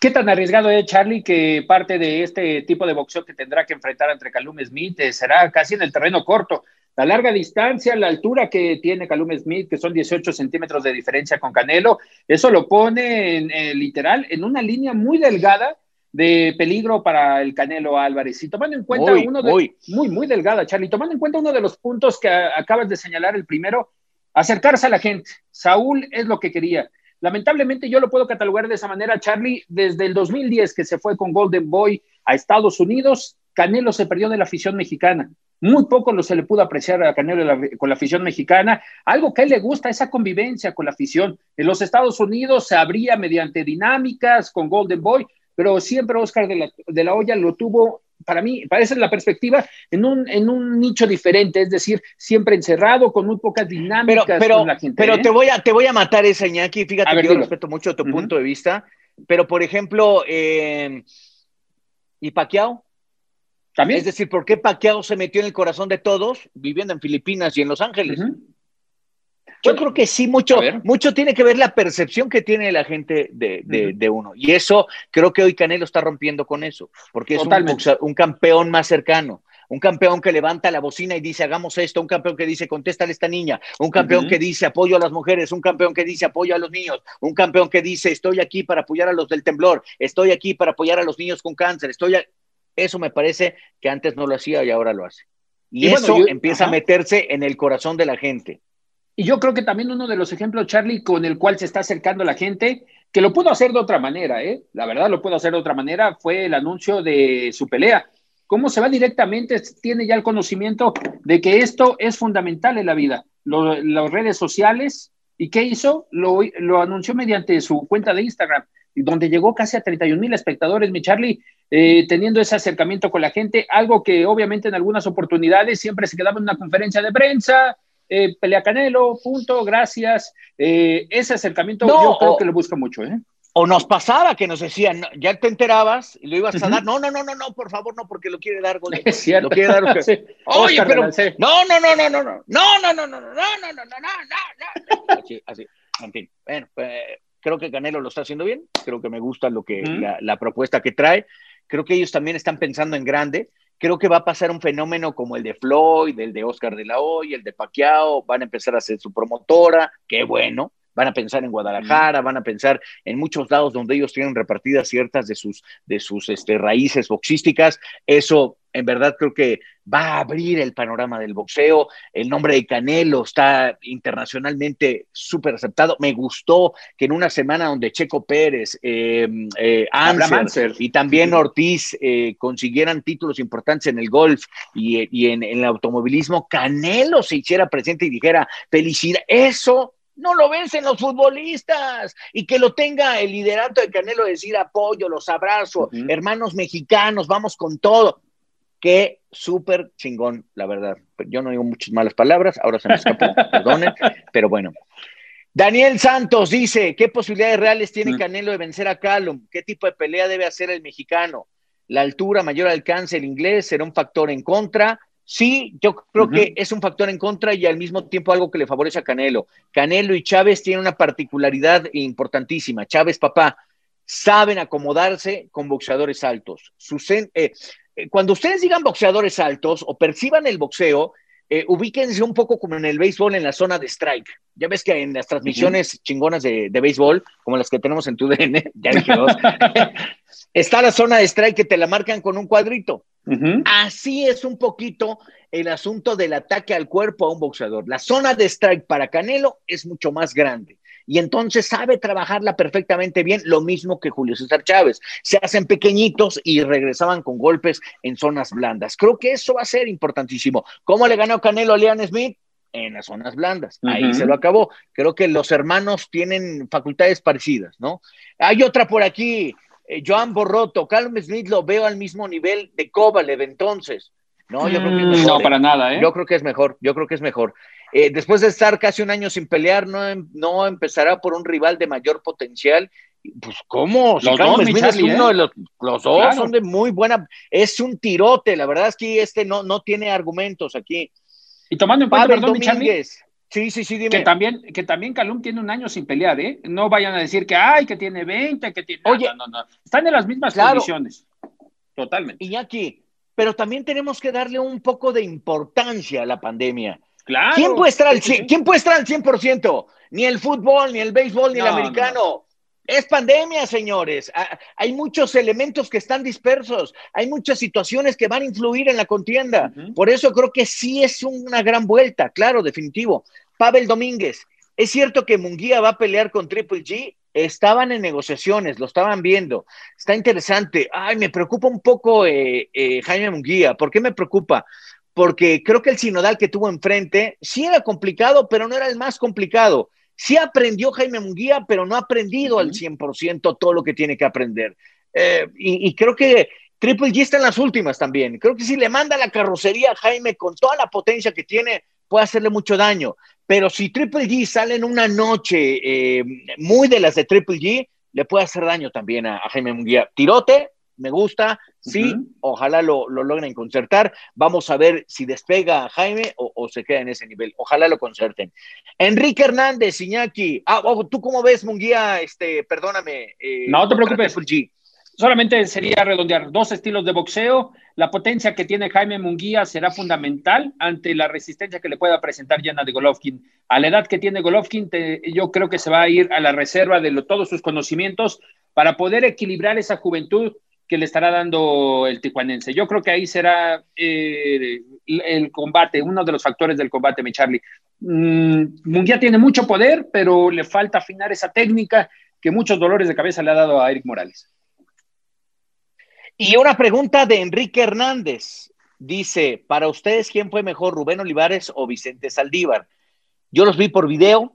¿Qué tan arriesgado es Charlie que parte de este tipo de boxeo que tendrá que enfrentar entre Calum Smith eh, será casi en el terreno corto? La larga distancia, la altura que tiene Calum Smith, que son 18 centímetros de diferencia con Canelo, eso lo pone en, eh, literal en una línea muy delgada de peligro para el Canelo Álvarez. Y tomando en cuenta uno de muy. muy, muy delgada, Charlie, tomando en cuenta uno de los puntos que acabas de señalar, el primero, acercarse a la gente. Saúl es lo que quería. Lamentablemente yo lo puedo catalogar de esa manera, Charlie, desde el 2010 que se fue con Golden Boy a Estados Unidos, Canelo se perdió de la afición mexicana. Muy poco lo se le pudo apreciar a Canelo con la afición mexicana. Algo que a él le gusta, esa convivencia con la afición. En los Estados Unidos se abría mediante dinámicas con Golden Boy, pero siempre Oscar de la, de la Hoya lo tuvo para mí, parece la perspectiva, en un, en un nicho diferente, es decir, siempre encerrado, con muy pocas dinámicas pero, con la gente. Pero ¿eh? te, voy a, te voy a matar esa, Iñaki, fíjate que yo respeto mucho tu punto de vista, pero por ejemplo, eh, ¿y Paquiao? ¿También? Es decir, ¿por qué Paquiao se metió en el corazón de todos viviendo en Filipinas y en Los Ángeles? Yo creo que sí, mucho, mucho tiene que ver la percepción que tiene la gente de, uno. Y eso creo que hoy Canelo está rompiendo con eso, porque es un, campeón más cercano. Un campeón que levanta la bocina y dice, hagamos esto. Un campeón que dice, contéstale a esta niña. Un campeón que dice, apoyo a las mujeres. Un campeón que dice, apoyo a los niños. Un campeón que dice, estoy aquí para apoyar a los del temblor. Estoy aquí para apoyar a los niños con cáncer. Estoy Eso me parece que antes no lo hacía y ahora lo hace. Y, eso empieza a meterse en el corazón de la gente. Y yo creo que también uno de los ejemplos, Charlie, con el cual se está acercando la gente, que lo pudo hacer de otra manera, ¿eh? La verdad lo pudo hacer de otra manera, fue el anuncio de su pelea. ¿Cómo se va directamente? Tiene ya el conocimiento de que esto es fundamental en la vida. las redes sociales, ¿y qué hizo? Lo, lo, anunció mediante su cuenta de Instagram, donde llegó casi a 31 mil espectadores, mi Charlie, eh, teniendo ese acercamiento con la gente, algo que obviamente en algunas oportunidades siempre se quedaba en una conferencia de prensa, eh, pelea Canelo, punto, gracias. Eh, ese acercamiento yo creo que lo busca mucho, ¿eh? O nos pasaba que nos decían, ya te enterabas y lo ibas a dar. No, no, no, no, no, por favor, no, porque lo quiere dar. Es cierto. Lo quiere dar. Oye, pero. No, no, no, no, no, no, no, no, no, no, no, no, no, no, no, no, Así, así. En fin, bueno, creo que Canelo lo está haciendo bien. Creo que me gusta lo que, la, la propuesta que trae. Creo que ellos también están pensando en grande creo que va a pasar un fenómeno como el de Floyd, el de Oscar de la Hoya, el de Pacquiao, van a empezar a hacer su promotora, qué bueno, van a pensar en Guadalajara, van a pensar en muchos lados donde ellos tienen repartidas ciertas de sus, de sus este, raíces boxísticas. Eso en verdad creo que va a abrir el panorama del boxeo. El nombre de Canelo está internacionalmente súper aceptado. Me gustó que en una semana donde Checo Pérez, eh, eh y también Ortiz eh, consiguieran títulos importantes en el golf y, en, en el automovilismo, Canelo se hiciera presente y dijera, felicidad, eso no lo vencen los futbolistas y que lo tenga el liderato de Canelo decir apoyo, los abrazo, hermanos mexicanos, vamos con todo. Qué súper chingón, la verdad. Yo no digo muchas malas palabras, ahora se me escapó, perdonen, pero bueno. Daniel Santos dice, ¿qué posibilidades reales tiene Canelo de vencer a Callum? ¿Qué tipo de pelea debe hacer el mexicano? La altura, mayor alcance, el inglés será un factor en contra. Sí, yo creo que es un factor en contra y al mismo tiempo algo que le favorece a Canelo. Canelo y Chávez tienen una particularidad importantísima. Chávez, papá, saben acomodarse con boxeadores altos. Eh, eh, cuando ustedes digan boxeadores altos o perciban el boxeo, eh, ubíquense un poco como en el béisbol en la zona de strike. Ya ves que en las transmisiones chingonas de, béisbol, como las que tenemos en tu DN, ya dije dos, está la zona de strike que te la marcan con un cuadrito. Así es un poquito el asunto del ataque al cuerpo a un boxeador. La zona de strike para Canelo es mucho más grande y entonces sabe trabajarla perfectamente bien, lo mismo que Julio César Chávez. Se hacen pequeñitos y regresaban con golpes en zonas blandas. Creo que eso va a ser importantísimo. ¿Cómo le ganó Canelo a Leon Smith? En las zonas blandas. Ahí se lo acabó. Creo que los hermanos tienen facultades parecidas, ¿no? Hay otra por aquí. Eh, Joan Borroto, Calum Smith lo veo al mismo nivel de Kovalev entonces. No, yo creo que es mm, mejor. No, para nada, ¿eh? Yo creo que es mejor, yo creo que es mejor. Eh, después de estar casi un año sin pelear, no, em, no empezará por un rival de mayor potencial. Pues, ¿cómo? los dos, es uno ¿eh? de los, los dos son de muy buena. Es un tirote, la verdad es que este no, no tiene argumentos aquí. Y tomando en cuenta, perdón, Domínguez. Sí, sí, sí, dime. Que también, que también Calum tiene un año sin pelear, ¿eh? No vayan a decir que, ay, que tiene 20, que tiene. Oye, no, no, no. Están en las mismas condiciones. Totalmente. Iñaki, pero también tenemos que darle un poco de importancia a la pandemia. Claro. ¿Quién puede estar al, ¿quién puede estar al 100%? Ni el fútbol, ni el béisbol, ni el americano. Es pandemia, señores. Hay muchos elementos que están dispersos. Hay muchas situaciones que van a influir en la contienda. Por eso creo que sí es una gran vuelta, claro, definitivo. Pavel Domínguez, es cierto que Munguía va a pelear con Triple G. Estaban en negociaciones, lo estaban viendo. Está interesante. Ay, me preocupa un poco eh, eh, Jaime Munguía. ¿Por qué me preocupa? Porque creo que el sinodal que tuvo enfrente sí era complicado, pero no era el más complicado. Sí aprendió Jaime Munguía, pero no ha aprendido al 100% todo lo que tiene que aprender. Eh, y, creo que Triple G está en las últimas también. Creo que si le manda la carrocería a Jaime con toda la potencia que tiene, puede hacerle mucho daño. Pero si Triple G sale en una noche eh, muy de las de Triple G, le puede hacer daño también a, a Jaime Munguía. Tirote, me gusta, sí, ojalá lo, logren concertar. Vamos a ver si despega Jaime o, se queda en ese nivel. Ojalá lo concerten. Enrique Hernández, Iñaki. Ah, ¿tú cómo ves, Munguía? Este, perdóname. Eh, no te preocupes. Solamente sería redondear dos estilos de boxeo. La potencia que tiene Jaime Munguía será fundamental ante la resistencia que le pueda presentar Yana de Golovkin. A la edad que tiene Golovkin, yo creo que se va a ir a la reserva de todos sus conocimientos para poder equilibrar esa juventud que le estará dando el tijuanense. Yo creo que ahí será eh, el combate, uno de los factores del combate, mi Charlie. Mm, tiene mucho poder, pero le falta afinar esa técnica que muchos dolores de cabeza le ha dado a Eric Morales. Y una pregunta de Enrique Hernández. Dice, para ustedes, ¿quién fue mejor, Rubén Olivares o Vicente Saldívar? Yo los vi por video.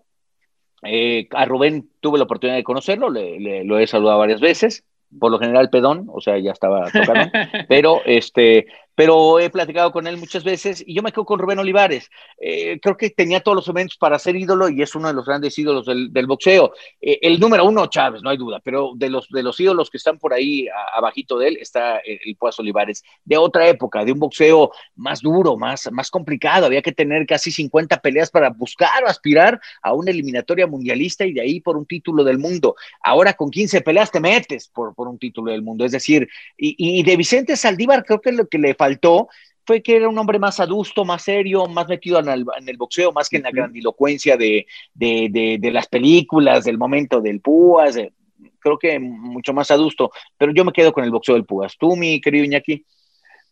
Eh, a Rubén tuve la oportunidad de conocerlo, le, lo he saludado varias veces por lo general pedón, o sea, ya estaba tocando, pero este, pero he platicado con él muchas veces y yo me quedo con Rubén Olivares. Eh, creo que tenía todos los elementos para ser ídolo y es uno de los grandes ídolos del, boxeo. Eh, el número uno, Chávez, no hay duda, pero de los, de los ídolos que están por ahí abajito de él está el, el Olivares, de otra época, de un boxeo más duro, más, más complicado. Había que tener casi 50 peleas para buscar o aspirar a una eliminatoria mundialista y de ahí por un título del mundo. Ahora con 15 peleas te metes por, por un título del mundo. Es decir, y, y de Vicente Saldívar creo que lo que le faltó fue que era un hombre más adusto, más serio, más metido en el, en el boxeo, más que en la grandilocuencia de, de, de, las películas, del momento del Púas, creo que mucho más adusto, pero yo me quedo con el boxeo del Púas. ¿Tú, mi querido Iñaki?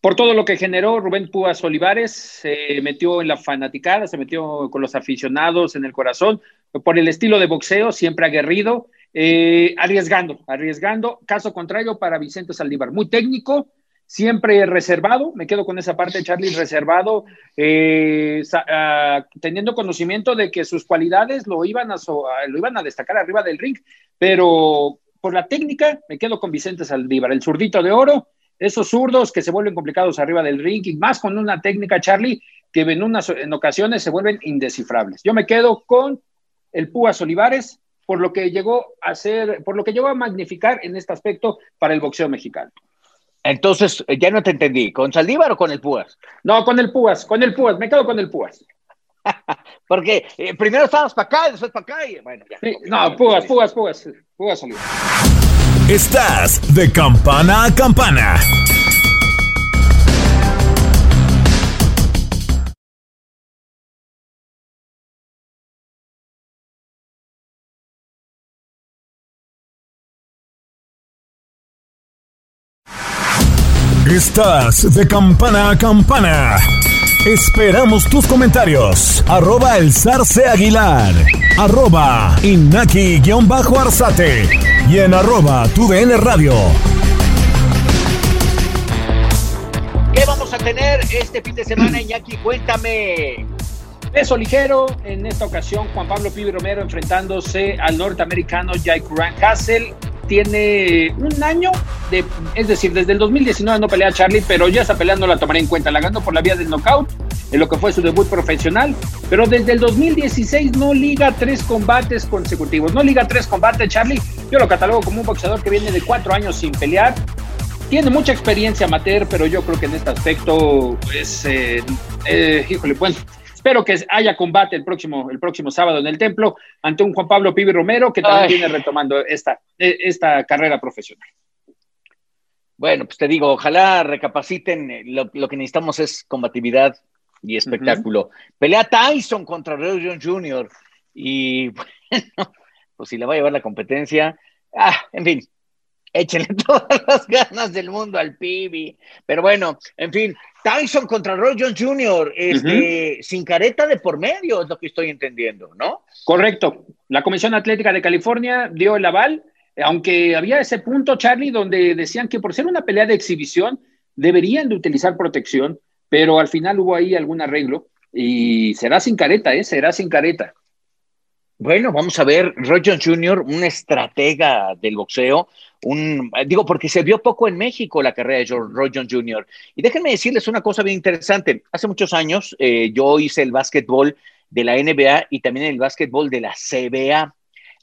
Por todo lo que generó Rubén Púas Olivares, se metió en la fanaticada, se metió con los aficionados en el corazón, por el estilo de boxeo, siempre aguerrido, eh, arriesgando, arriesgando. Caso contrario para Vicente Saldívar, muy técnico, siempre reservado, me quedo con esa parte, Charlie, reservado, eh, ah, teniendo conocimiento de que sus cualidades lo iban, a lo iban a destacar arriba del ring, pero por la técnica me quedo con Vicente Saldívar, el zurdito de oro, esos zurdos que se vuelven complicados arriba del ring, y más con una técnica, Charlie, que en, unas, en ocasiones se vuelven indescifrables. Yo me quedo con el Púas Olivares, por lo que llegó a ser, por lo que llegó a magnificar en este aspecto para el boxeo mexicano. Entonces, eh, ya no te entendí, ¿con Saldívar o con el Púas? No, con el Púas, con el Púas, me quedo con el Púas. Porque eh, primero estábamos para acá y después para acá. Y, bueno, ya. no, Púas, Púas, Púas, Púas Saldívar. Estás de campana a campana. Estás de campana a campana. Esperamos tus comentarios. Arroba el zarce aguilar. Arroba inaki-arzate. Y en arroba tu radio. ¿Qué vamos a tener este fin de semana, Iñaki? Cuéntame. Peso ligero, en esta ocasión Juan Pablo Pibe Romero enfrentándose al norteamericano Jake Castle tiene un año, de, es decir, desde el 2019 no pelea Charlie, pero ya esa pelea no la tomaré en cuenta, la ganó por la vía del knockout, en lo que fue su debut profesional, pero desde el 2016 no liga tres combates consecutivos, no liga tres combates Charlie, yo lo catalogo como un boxeador que viene de cuatro años sin pelear, tiene mucha experiencia amateur, pero yo creo que en este aspecto es, eh, eh, híjole, bueno, Espero que haya combate el próximo, el próximo sábado en el templo ante un Juan Pablo Pibi Romero que también viene retomando esta, e, esta carrera profesional. Bueno, pues te digo, ojalá recapaciten. Lo, que necesitamos es combatividad y espectáculo. Pelea Tyson contra Roy Jones Jr. Y bueno, pues si le va a llevar la competencia, ah, en fin, échenle todas las ganas del mundo al Pibi. Pero bueno, en fin, Tyson contra Roy Jones Jr., este, sin careta de por medio, es lo que estoy entendiendo, ¿no? Correcto. La Comisión Atlética de California dio el aval, aunque había ese punto, Charlie, donde decían que por ser una pelea de exhibición deberían de utilizar protección, pero al final hubo ahí algún arreglo y será sin careta, ¿eh? Será sin careta. Bueno, vamos a ver, Roy Jones Jr., un estratega del boxeo, un, digo, porque se vio poco en México la carrera de Roy Jones Jr. Y déjenme decirles una cosa bien interesante. Hace muchos años eh, yo hice el básquetbol de la NBA y también el básquetbol de la CBA.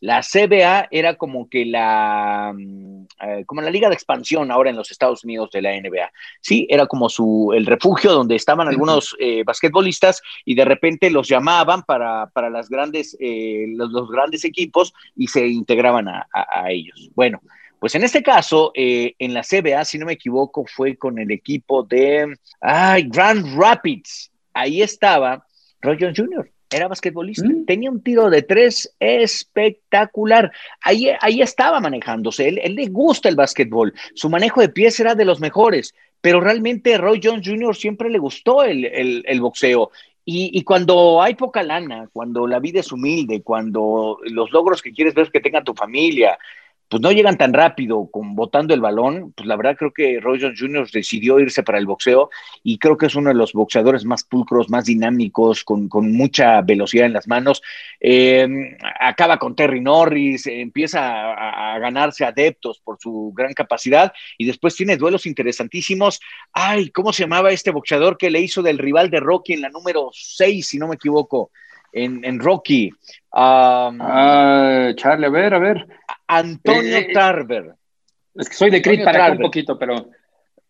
La CBA era como que la, mm, eh, como la liga de expansión ahora en los Estados Unidos de la NBA. Sí, era como su, el refugio donde estaban algunos eh, basquetbolistas y de repente los llamaban para, para las grandes, los, grandes equipos y se integraban a, a ellos. Bueno, pues en este caso, eh, en la CBA, si no me equivoco, fue con el equipo de Grand Rapids. Ahí estaba Roy Jones Jr., era basquetbolista, mm. tenía un tiro de tres espectacular. Ahí, ahí estaba manejándose, él, le gusta el básquetbol, su manejo de pies era de los mejores, pero realmente Roy Jones Jr. siempre le gustó el, boxeo y, y, cuando hay poca lana, cuando la vida es humilde, cuando los logros que quieres ver que tenga tu familia, pues no llegan tan rápido con botando el balón, pues la verdad creo que Roy Jones Jr. decidió irse para el boxeo y creo que es uno de los boxeadores más pulcros, más dinámicos, con, mucha velocidad en las manos. Em, acaba con Terry Norris, empieza a, ganarse adeptos por su gran capacidad y después tiene duelos interesantísimos. Ay, ¿cómo se llamaba este boxeador que le hizo del rival de Rocky en la número 6, si no me equivoco? En, Rocky. ah, Charlie, a ver, a ver. Antonio eh, Tarver. Es que soy de Crit para un poquito, pero.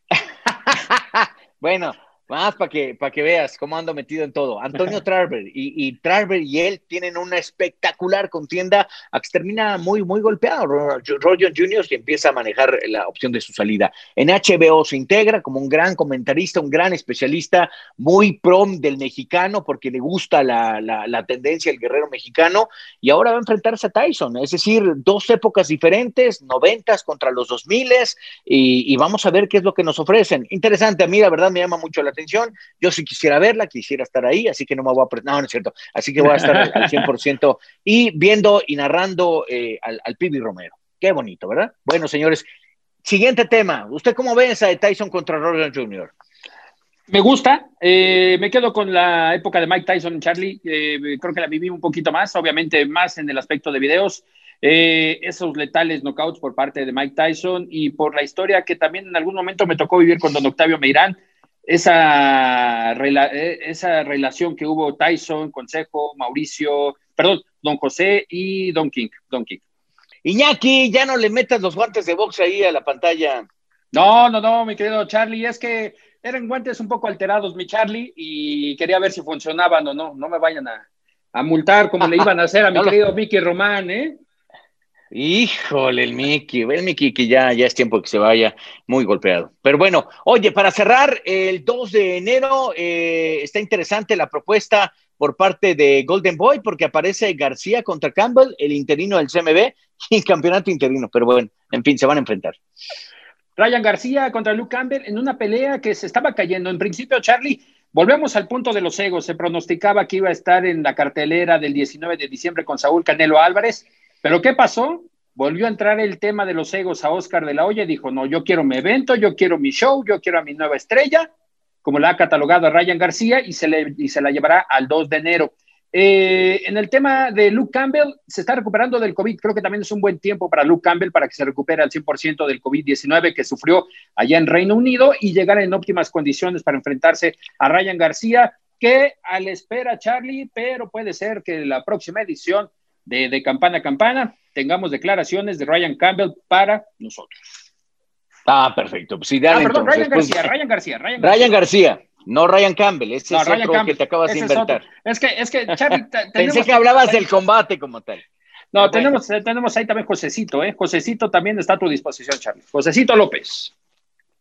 bueno, más para que, para que veas cómo ando metido en todo. Antonio Tarver y, y Tarver y él tienen una espectacular contienda a que termina muy, muy golpeado. Roger Jr. y empieza a manejar la opción de su salida. En HBO se integra como un gran comentarista, un gran especialista, muy prom del mexicano porque le gusta la, la, tendencia del guerrero mexicano y ahora va a enfrentarse a Tyson. Es decir, dos épocas diferentes, noventas contra los dos miles y, y vamos a ver qué es lo que nos ofrecen. Interesante, a mí la verdad me llama mucho la atención. Yo sí quisiera verla, quisiera estar ahí, así que no me voy a... No, no es cierto. Así que voy a estar al 100% y viendo y narrando eh, al, al Pibi Romero. Qué bonito, ¿verdad? Bueno, señores, siguiente tema. ¿Usted cómo ve esa de Tyson contra Roland Jr.? Me gusta, eh, me quedo con la época de Mike Tyson, Charlie, eh, creo que la viví un poquito más, obviamente más en el aspecto de videos, esos letales knockouts por parte de Mike Tyson y por la historia que también en algún momento me tocó vivir con don Octavio Meirán, esa, eh, esa relación que hubo Tyson, Consejo, Mauricio, perdón, Don José y Don King, Don King. Iñaki, ya no le metas los guantes de boxe ahí a la pantalla. No, no, no, mi querido Charlie, es que eran guantes un poco alterados, mi Charlie, y quería ver si funcionaban o no. No me vayan a, a multar como le iban a hacer a mi querido Mickey Román, ¿eh? Híjole, el Mickey, el Mickey que ya, ya es tiempo que se vaya muy golpeado. Pero bueno, oye, para cerrar, el 2 de enero eh, está interesante la propuesta por parte de Golden Boy porque aparece García contra Campbell, el interino del CMB y campeonato interino. Pero bueno, en fin, se van a enfrentar. Ryan García contra Luke Campbell en una pelea que se estaba cayendo. En principio, Charlie, volvemos al punto de los egos. Se pronosticaba que iba a estar en la cartelera del 19 de diciembre con Saúl Canelo Álvarez. Pero ¿qué pasó? Volvió a entrar el tema de los egos a Oscar de la Hoya y dijo, no, yo quiero mi evento, yo quiero mi show, yo quiero a mi nueva estrella, como la ha catalogado a Ryan García y se, le, y se la llevará al 2 de enero. Eh, en el tema de Luke Campbell, se está recuperando del COVID. Creo que también es un buen tiempo para Luke Campbell para que se recupere al 100% del COVID-19 que sufrió allá en Reino Unido y llegar en óptimas condiciones para enfrentarse a Ryan García, que al espera Charlie, pero puede ser que la próxima edición de, de Campana a Campana tengamos declaraciones de Ryan Campbell para nosotros. Ah, perfecto. Pues sí, Ah, perdón, entonces, Ryan pues, García, Ryan García, Ryan García. Ryan García, no Ryan Campbell. Ese No, es Ryan otro Campbell. que te acabas de Ese inventar. Es que, es que, Charlie, Pensé que hablabas del combate como tal. No, tenemos, tenemos ahí también Josecito, ¿eh? Josecito también está a tu disposición, Charlie. Josecito López.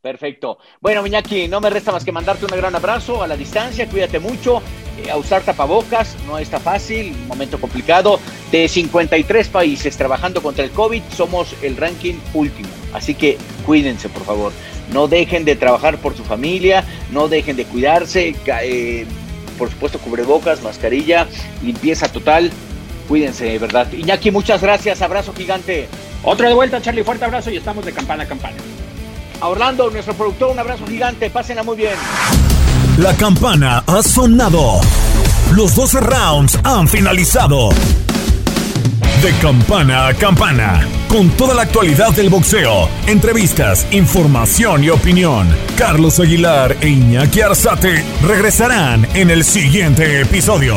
Perfecto. Bueno, Miñaki, no me resta más que mandarte un gran abrazo a la distancia, cuídate mucho, eh, a usar tapabocas, no está fácil, momento complicado. De 53 países trabajando contra el COVID, somos el ranking último, así que cuídense, por favor. No dejen de trabajar por su familia, no dejen de cuidarse, eh, por supuesto cubrebocas, mascarilla, limpieza total, cuídense, de ¿verdad? Iñaki, muchas gracias, abrazo gigante. Otro de vuelta, Charlie, fuerte abrazo y estamos de campana a campana. A Orlando, nuestro productor, un abrazo gigante, pásenla muy bien. La campana ha sonado. Los 12 rounds han finalizado. De campana a campana, con toda la actualidad del boxeo, entrevistas, información y opinión. Carlos Aguilar e Iñaki Arzate regresarán en el siguiente episodio.